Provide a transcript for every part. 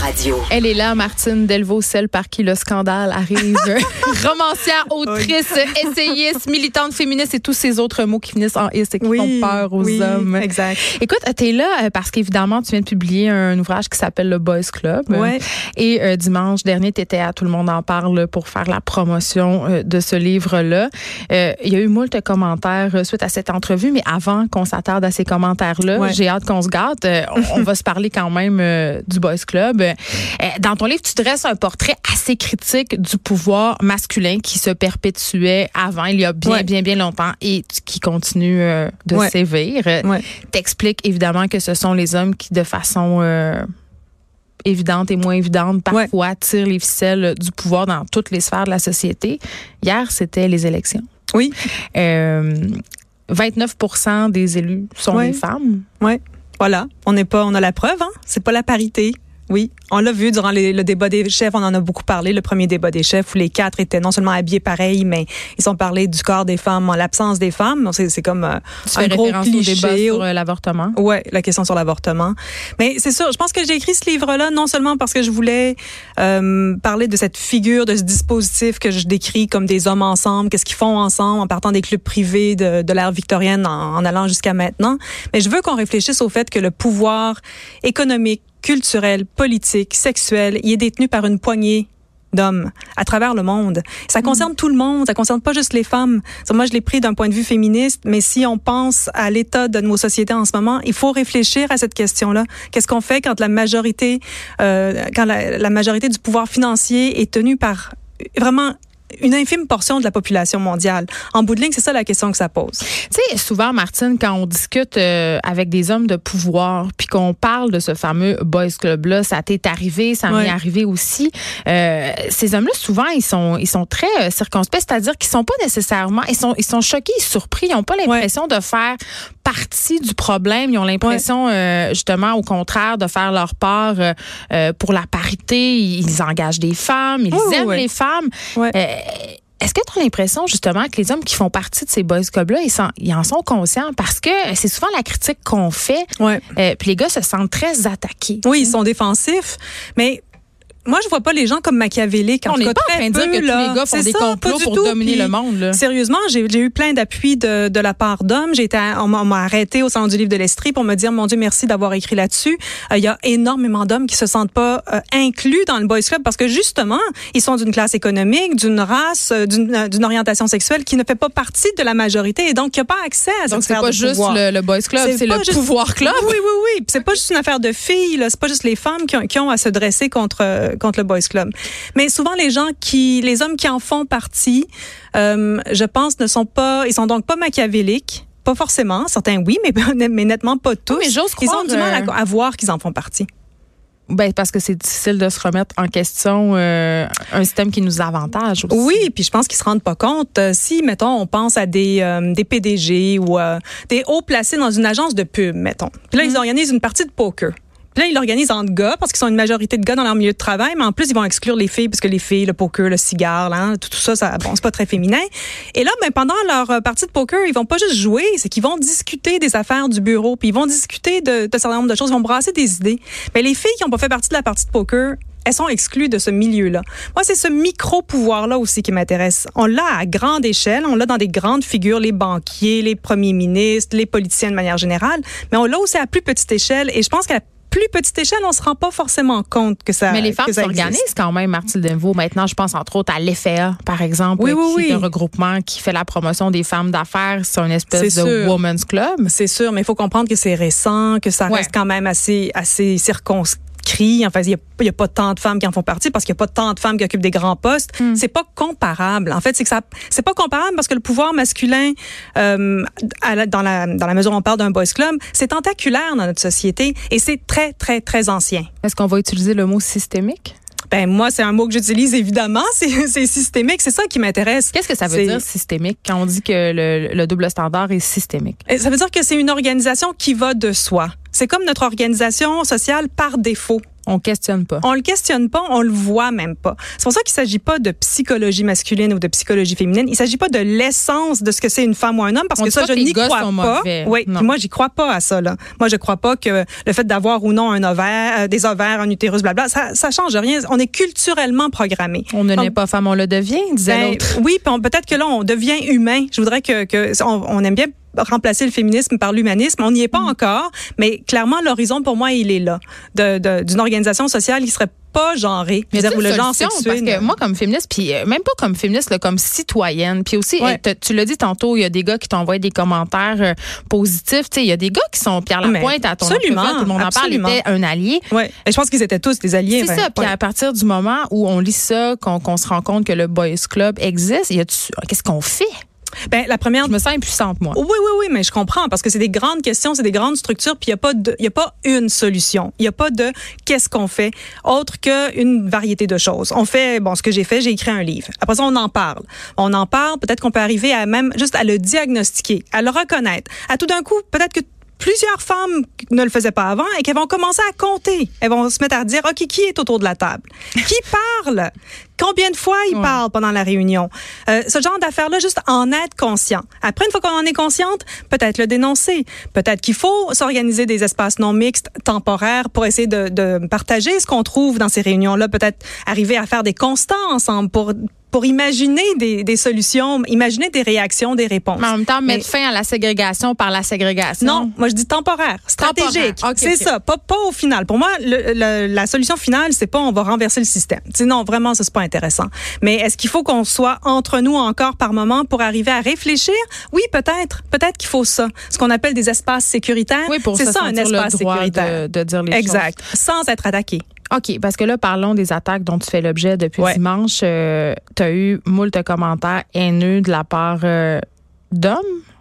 Radio. Elle est là, Martine Delvaux, celle par qui le scandale arrive. Romancière, autrice, essayiste, militante féministe et tous ces autres mots qui finissent en is et qui font peur aux oui, hommes. Exact. Écoute, tu es là euh, parce qu'évidemment, tu viens de publier un ouvrage qui s'appelle Le Boys Club. Ouais. Et euh, dimanche dernier, tu étais à Tout le monde en parle pour faire la promotion euh, de ce livre-là. Euh, Il y a eu moult commentaires euh, suite à cette entrevue, mais avant qu'on s'attarde à ces commentaires-là, Ouais. j'ai hâte qu'on se gâte. Euh, on, on va se parler quand même euh, du Boys Club. Euh, dans ton livre, tu dresses un portrait assez critique du pouvoir masculin qui se perpétuait avant, il y a bien, Ouais. bien, bien longtemps et qui continue euh, de Ouais. sévir. Ouais. T'expliques évidemment que ce sont les hommes qui, de façon euh, évidente et moins évidente, parfois tirent les ficelles du pouvoir dans toutes les sphères de la société. Hier, c'était les élections. Oui. Euh, 29% des élus sont Ouais. des femmes. Ouais. Voilà. On n'est pas, on a la preuve, hein. C'est pas la parité. Oui, on l'a vu durant les- le débat des chefs, on en a beaucoup parlé, le premier débat des chefs où les quatre étaient non seulement habillés pareil, mais ils ont parlé du corps des femmes en l'absence des femmes. C'est comme euh, Tu un gros référence au cliché. débat sur euh, l'avortement? Ouais, la question sur l'avortement. Mais c'est sûr, je pense que j'ai écrit ce livre-là non seulement parce que je voulais euh, parler de cette figure, de ce dispositif que je décris comme des hommes ensemble, qu'est-ce qu'ils font ensemble en partant des clubs privés de, de l'ère victorienne en, en allant jusqu'à maintenant. Mais je veux qu'on réfléchisse au fait que le pouvoir économique, culturel, politique, sexuel, il est détenu par une poignée d'hommes à travers le monde. Ça concerne tout le monde, ça concerne pas juste les femmes. Moi, je l'ai pris d'un point de vue féministe, mais si on pense à l'état de nos sociétés en ce moment, il faut réfléchir à cette question-là. Qu'est-ce qu'on fait quand la majorité, euh, quand la, la majorité du pouvoir financier est tenue par vraiment une infime portion de la population mondiale. En bout de ligne, c'est ça la question que ça pose. Tu sais, souvent, Martine, quand on discute euh, avec des hommes de pouvoir, puis qu'on parle de ce fameux Boys Club-là, ça t'est arrivé, ça m'est Ouais. arrivé aussi. Euh, ces hommes-là, souvent, ils sont, ils sont très euh, circonspects, c'est-à-dire qu'ils sont pas nécessairement, ils sont, ils sont choqués, surpris, ils ont pas l'impression de faire partie du problème. Ils ont l'impression, euh, justement, au contraire, de faire leur part euh, pour la parité. Ils engagent des femmes, ils oui, aiment oui. les femmes. Ouais. Euh, est-ce que tu as l'impression justement que les hommes qui font partie de ces boys clubs-là, ils, sont- ils en sont conscients? Parce que c'est souvent la critique qu'on fait, Ouais. euh, puis les gars se sentent très attaqués. Oui, ils sont défensifs, mais moi, je vois pas les gens comme machiavéliques. On n'est pas en train de dire que tous là. les gars font des ça, complots pour tout. dominer Puis, le monde. Là. Sérieusement, j'ai eu plein d'appui de, de la part d'hommes. J'ai été, à- on m'a arrêté au salon du livre de l'Estrie pour me dire, mon Dieu, merci d'avoir écrit là-dessus. Euh, Il y a énormément d'hommes qui se sentent pas euh, inclus dans le boys club parce que justement, ils sont d'une classe économique, d'une race, euh, d'une orientation sexuelle qui ne fait pas partie de la majorité et donc qui n'a pas accès à cette Donc c'est sphère pas de juste pouvoir. le, le boys club, c'est le juste- pouvoir club. Oui, oui, oui. C'est pas juste une affaire de filles. C'est pas juste les femmes qui ont, qui ont à se dresser contre, euh, contre le boys club. Mais souvent, les gens qui, les hommes qui en font partie, euh, je pense, ne sont pas, ils sont donc pas machiavéliques. Pas forcément. Certains, oui, mais, mais nettement pas tous. mais j'ose Ils ont du mal euh, à, à voir qu'ils en font partie. Ben, parce que c'est difficile de se remettre en question euh, un système qui nous avantage aussi. Oui, puis je pense qu'ils se rendent pas compte. Euh, si, mettons, on pense à des, euh, des PDG ou des hauts placés dans une agence de pub, mettons. Puis là, ils organisent une partie de poker. Là, ils l'organisent entre gars parce qu'ils sont une majorité de gars dans leur milieu de travail, mais en plus, ils vont exclure les filles parce que les filles, le poker, le cigare, là, tout, tout ça, ça bon, c'est pas très féminin. Et là, ben, pendant leur euh, partie de poker, ils vont pas juste jouer, c'est qu'ils vont discuter des affaires du bureau, puis ils vont discuter de, de certain nombre de choses, ils vont brasser des idées. Mais les filles qui ont pas fait partie de la partie de poker, elles sont exclues de ce milieu-là. Moi, c'est ce micro-pouvoir-là aussi qui m'intéresse. On l'a à grande échelle, on l'a dans des grandes figures, les banquiers, les premiers ministres, les politiciens de manière générale, mais on l'a aussi à plus petite échelle et je pense qu'à la plus petite échelle, on se rend pas forcément compte que ça Mais les femmes s'organisent quand même, Martine Denvaux. Maintenant, je pense entre autres à l'EFEA, par exemple, Oui, oui, qui oui. est un regroupement qui fait la promotion des femmes d'affaires. C'est une espèce de sûr. woman's club. C'est sûr, mais il faut comprendre que c'est récent, que ça Ouais. reste quand même assez, assez circonscrit. Enfin, il n'y a, pas tant de femmes qui en font partie parce qu'il n'y a pas tant de femmes qui occupent des grands postes. C'est pas comparable. En fait, c'est que ça, c'est pas comparable parce que le pouvoir masculin, euh, à la- dans, la, dans la mesure où on parle d'un boys club, c'est tentaculaire dans notre société et c'est très, très, très ancien. Est-ce qu'on va utiliser le mot systémique? Ben moi, c'est un mot que j'utilise évidemment. C'est, systémique. C'est ça qui m'intéresse. Qu'est-ce que ça veut dire systémique quand on dit que le, le double standard est systémique? Et Ça veut dire que c'est une organisation qui va de soi. C'est comme notre organisation sociale par défaut. On questionne pas. On le questionne pas, on le voit même pas. C'est pour ça qu'il s'agit pas de psychologie masculine ou de psychologie féminine. Il s'agit pas de l'essence de ce que c'est une femme ou un homme parce On que ça, je n'y crois pas. mauvais. Oui, moi, j'y crois pas à ça. Là. Moi, je crois pas que le fait d'avoir ou non un ovaire, euh, des ovaires, un utérus, blabla, ça, ça change rien. On est culturellement programmé. On ne naît pas femme, on le devient, disait ben, l'autre. oui, peut-être que là, on devient humain. Je voudrais que, que on, on aime bien remplacer le féminisme par l'humanisme. On n'y est pas Mm. encore, mais clairement, l'horizon, pour moi, il est là. De- de- D'une organisation sociale qui serait pas genrée. Mais où une le genre sexué. parce que moi comme féministe puis euh, même pas comme féministe là, comme citoyenne puis aussi Ouais. euh, tu l'as dit tantôt il y a des gars qui t'envoient des commentaires euh, positifs tu sais il y a des gars qui sont Pierre Mais Lapointe à ton absolument, tout le monde en parle absolument. était un allié Ouais. Et je pense qu'ils étaient tous des alliés. c'est ça puis à partir du moment où on lit ça qu'on se rend compte que le boys club existe il y a qu'est-ce qu'on fait? Ben, la première je me sens impuissante moi Oui, oui, oui, mais je comprends parce que c'est des grandes questions, c'est des grandes structures, puis il y a pas de, y a pas une solution. Il y a pas de qu'est-ce qu'on fait autre qu'une variété de choses. On fait, bon, ce que j'ai fait, j'ai écrit un livre. Après ça, on en parle. On en parle. Peut-être qu'on peut arriver à même juste à le diagnostiquer, à le reconnaître. À tout d'un coup, peut-être que plusieurs femmes ne le faisaient pas avant et qu'elles vont commencer à compter. Elles vont se mettre à dire, OK, qui est autour de la table? Qui parle? Combien de fois ils Ouais. parlent pendant la réunion? Euh, ce genre d'affaires-là, juste en être conscient. Après, une fois qu'on en est consciente, peut-être le dénoncer. Peut-être qu'il faut s'organiser des espaces non mixtes temporaires pour essayer de, de partager ce qu'on trouve dans ces réunions-là. Peut-être arriver à faire des constats ensemble pour pour imaginer des, des solutions, imaginer des réactions, des réponses. mais en même temps Mais- mettre fin à la ségrégation par la ségrégation non, moi je dis temporaire, stratégique. C'est ça, pas, pas au final. Pour moi, le- le- la solution finale, c'est pas on va renverser le système. Non, vraiment, c'est pas intéressant. Mais est-ce qu'il faut qu'on soit entre nous encore par moment pour arriver à réfléchir? Oui, peut-être. Peut-être qu'il faut ça. Ce qu'on appelle des espaces sécuritaires. oui pour c'est ça un espace le droit sécuritaire. de, de dire les choses Exact. Sans être attaqué. OK, parce que là, parlons des attaques dont tu fais l'objet depuis Ouais. dimanche. tu as eu moult commentaires haineux de la part euh, d'hommes?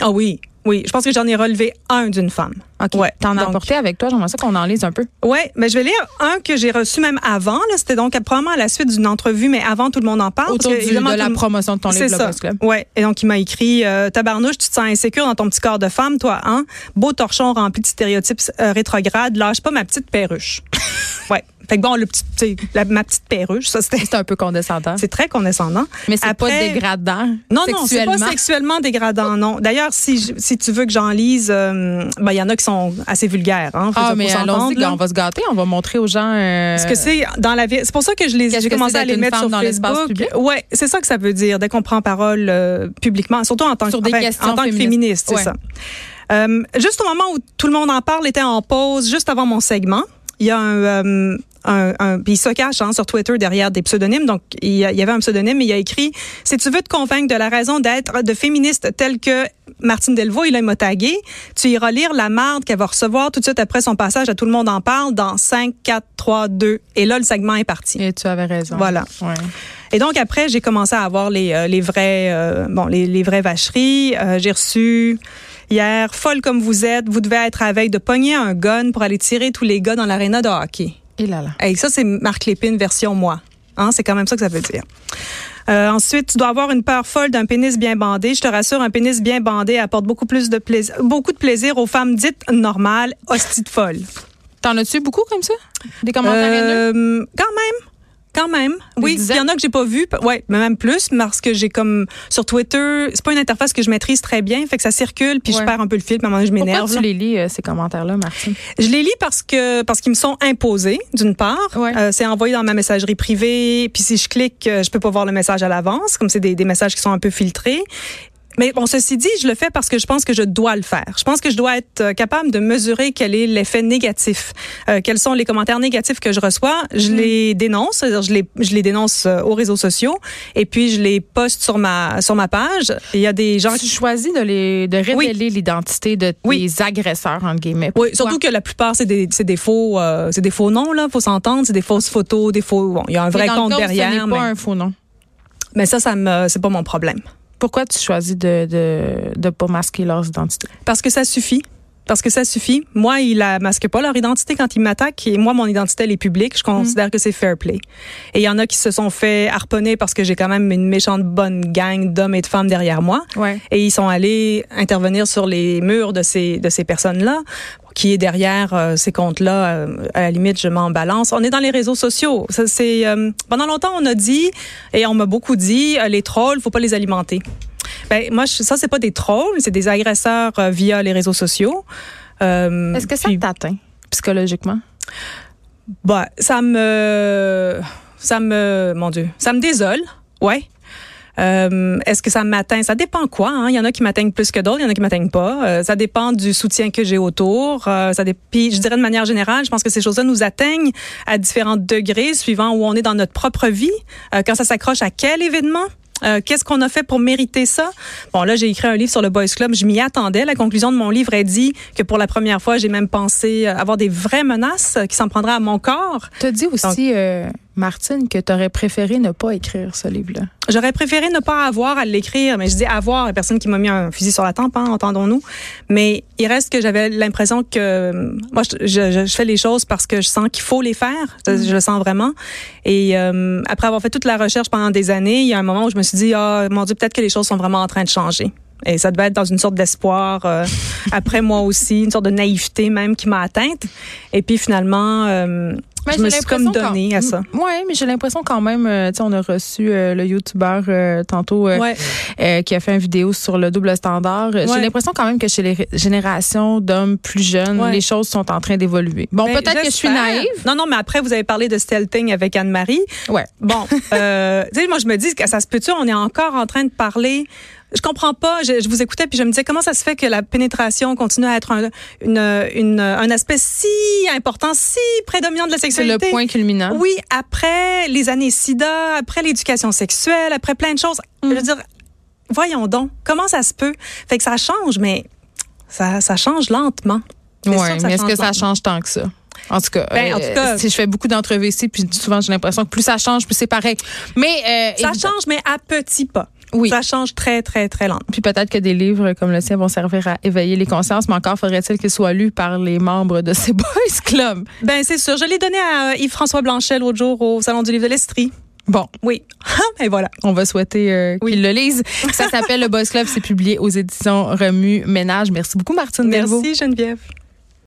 Ah oui, oui. Je pense que j'en ai relevé un d'une femme. OK. Ouais. T'en as apporté avec toi. J'aimerais ça qu'on en lise un peu. Ouais, mais je vais lire un que j'ai reçu même avant. C'était donc probablement à la suite d'une entrevue, mais avant tout le monde en parle. Autour parce que, du- évidemment, de la promotion de ton livre, ça. Club. Ouais. Et donc, il m'a écrit euh, Tabarnouche, tu te sens insécure dans ton petit corps de femme, toi, hein? Beau torchon rempli de stéréotypes euh, rétrogrades, lâche pas ma petite perruche. ouais. Fait que bon, le petit, la- ma petite perruche, ça, c'était. C'est un peu condescendant. C'est très condescendant. Mais c'est pas dégradant. Non, non, c'est pas sexuellement dégradant, non. D'ailleurs, si, je- si tu veux que j'en lise, euh, ben, il y en a qui sont assez vulgaires. Hein, Ah, mais allons-y, on va se gâter. On va montrer aux gens. euh, Parce que c'est dans la vie. C'est pour ça que je les j'ai commencé à les mettre sur dans Facebook. public? Ouais, c'est ça que ça veut dire dès qu'on prend parole euh, publiquement, surtout en tant Sur que des enfin, en tant que féministes. féministe, c'est Ouais. ça. Euh, juste au moment où tout le monde en parle, était en pause, juste avant mon segment. Il y a un, euh, un, un- puis il se cache hein, sur Twitter derrière des pseudonymes. Donc il y, avait un pseudonyme, mais il a écrit si tu veux te convaincre de la raison d'être de féministe telle que Martine Delvaux, il m'a tagué, tu iras lire la marde qu'elle va recevoir tout de suite après son passage à tout le monde en parle dans 5 4 3 2 et là le segment est parti. Et tu avais raison. Voilà. Ouais. Et donc après, j'ai commencé à avoir les, euh, les vrais euh, bon les, les vraies vacheries. Euh, j'ai reçu hier folle comme vous êtes, vous devez être à la veille de pogner un gun pour aller tirer tous les gars dans l'aréna de hockey. Et là là. Hey, ça c'est Marc Lépine version moi. Hein, c'est quand même ça que ça veut dire. Euh, ensuite, tu dois avoir une peur folle d'un pénis bien bandé. Je te rassure, un pénis bien bandé apporte beaucoup plus de plaisir, beaucoup de plaisir aux femmes dites normales, hosties de folles. T'en as-tu beaucoup comme ça? Des commentaires? Euh, quand même. Quand même. Oui, il y en a que j'ai pas vu. Ouais, mais même plus parce que j'ai comme sur Twitter, c'est pas une interface que je maîtrise très bien, fait que ça circule puis Ouais. je perds un peu le fil, puis à un moment donné, je Pourquoi m'énerve. tu là. les lis, euh, ces commentaires-là, Martine? Je les lis parce que parce qu'ils me sont imposés d'une part. Ouais. Euh, c'est envoyé dans ma messagerie privée, puis si je clique, euh, je peux pas voir le message à l'avance, comme c'est des, des messages qui sont un peu filtrés. Mais bon, ceci dit, je le fais parce que je pense que je dois le faire. Je pense que je dois être euh, capable de mesurer quel est l'effet négatif, euh, quels sont les commentaires négatifs que je reçois? Je Mm. les dénonce, c'est-à-dire je les, je les dénonce euh, aux réseaux sociaux et puis je les poste sur ma sur ma page. Il y a des gens Tu choisis de, les, de révéler l'identité de tes Oui. agresseurs, entre guillemets. Oui, surtout que la plupart c'est des c'est des faux euh, c'est des faux noms là, faut s'entendre, c'est des fausses photos, des faux bon, il y a un vrai dans le compte cas derrière Ce mais, pas un faux nom. mais ça ça me c'est pas mon problème Pourquoi tu choisis de de, de pas masquer leurs identités? parce que ça suffit. Parce que ça suffit. Moi, ils la masquent pas leur identité quand ils m'attaquent et moi, mon identité, elle est publique. Je considère que c'est fair play. Et il y en a qui se sont fait harponner parce que j'ai quand même une méchante bonne gang d'hommes et de femmes derrière moi. Ouais. Et ils sont allés intervenir sur les murs de ces, de ces personnes-là qui est derrière euh, ces comptes-là. Euh, à la limite, je m'en balance. On est dans les réseaux sociaux. Ça, c'est euh, pendant longtemps, on a dit et on m'a beaucoup dit les trolls, faut pas les alimenter. Ben moi, je, ça c'est pas des trolls, c'est des agresseurs via les réseaux sociaux. Est-ce que ça t'atteint psychologiquement? Bah, ça me, ça me, mon Dieu, ça me désole. Ouais. Euh, Est-ce que ça m'atteint? Ça dépend quoi. Hein? Il y en a qui m'atteignent plus que d'autres, il y en a qui m'atteignent pas. Euh, ça dépend du soutien que j'ai autour. Euh, ça Puis je dirais de manière générale, je pense que ces choses-là nous atteignent à différents degrés suivant où on est dans notre propre vie. Euh, quand ça s'accroche à quel événement? Euh, qu'est-ce qu'on a fait pour mériter ça? Bon, là, j'ai écrit un livre sur le Boys Club. Je m'y attendais. La conclusion de mon livre est dit que pour la première fois, j'ai même pensé avoir des vraies menaces qui s'en prendraient à mon corps. Tu as dit aussi, Martine, que tu aurais préféré ne pas écrire ce livre-là? J'aurais préféré ne pas avoir à l'écrire, mais je dis avoir, la personne qui m'a mis un fusil sur la tempe, hein, entendons-nous. Mais il reste que j'avais l'impression que moi, je, je, je, fais les choses parce que je sens qu'il faut les faire. Je, mm. je, le sens vraiment. Et euh, après avoir fait toute la recherche pendant des années, il y a un moment où je me suis dit, ah, mon Dieu, peut-être que les choses sont vraiment en train de changer. Et ça devait être dans une sorte d'espoir. Euh, après moi aussi, une sorte de naïveté même qui m'a atteinte. Et puis finalement, euh, je me suis comme donné à ça. Oui, mais j'ai l'impression quand même, euh, tu sais, on a reçu euh, le YouTuber euh, tantôt qui a fait une vidéo sur le double standard. J'ai l'impression quand même que chez les générations d'hommes plus jeunes, les choses sont en train d'évoluer. Bon, ben, peut-être que je suis naïve. Non, non, mais après, vous avez parlé de stealthing avec Anne-Marie. Ouais. Bon, tu sais, moi, je me dis que ça se peut-tu, on est encore en train de parler je comprends pas. Je, vous écoutais puis je me disais comment ça se fait que la pénétration continue à être un, une, une, un aspect si important, si prédominant de la sexualité. C'est le point culminant. Oui, après les années SIDA, après l'éducation sexuelle, après plein de choses. Je veux mm. dire, voyons donc, comment ça se peut? Fait que ça change, mais ça, ça change lentement. Oui, mais est-ce que ça change tant que ça? En tout cas, ben, en tout euh, cas si je fais beaucoup d'entrevues ici, puis souvent j'ai l'impression que plus ça change, plus c'est pareil. Mais euh, ça change, mais à petits pas. Oui. Ça change très, très, très lentement. Puis peut-être que des livres comme le sien vont servir à éveiller les consciences, mais encore faudrait-il qu'ils soient lus par les membres de ces boys clubs. Ben c'est sûr. Je l'ai donné à Yves-François Blanchet l'autre jour au Salon du livre de l'Estrie. Bon. Oui. Et voilà. On va souhaiter euh, qu'ils le lisent. Ça s'appelle Le Boys Club. C'est publié aux éditions Remue Ménage. Merci beaucoup, Martine Merci, Geneviève.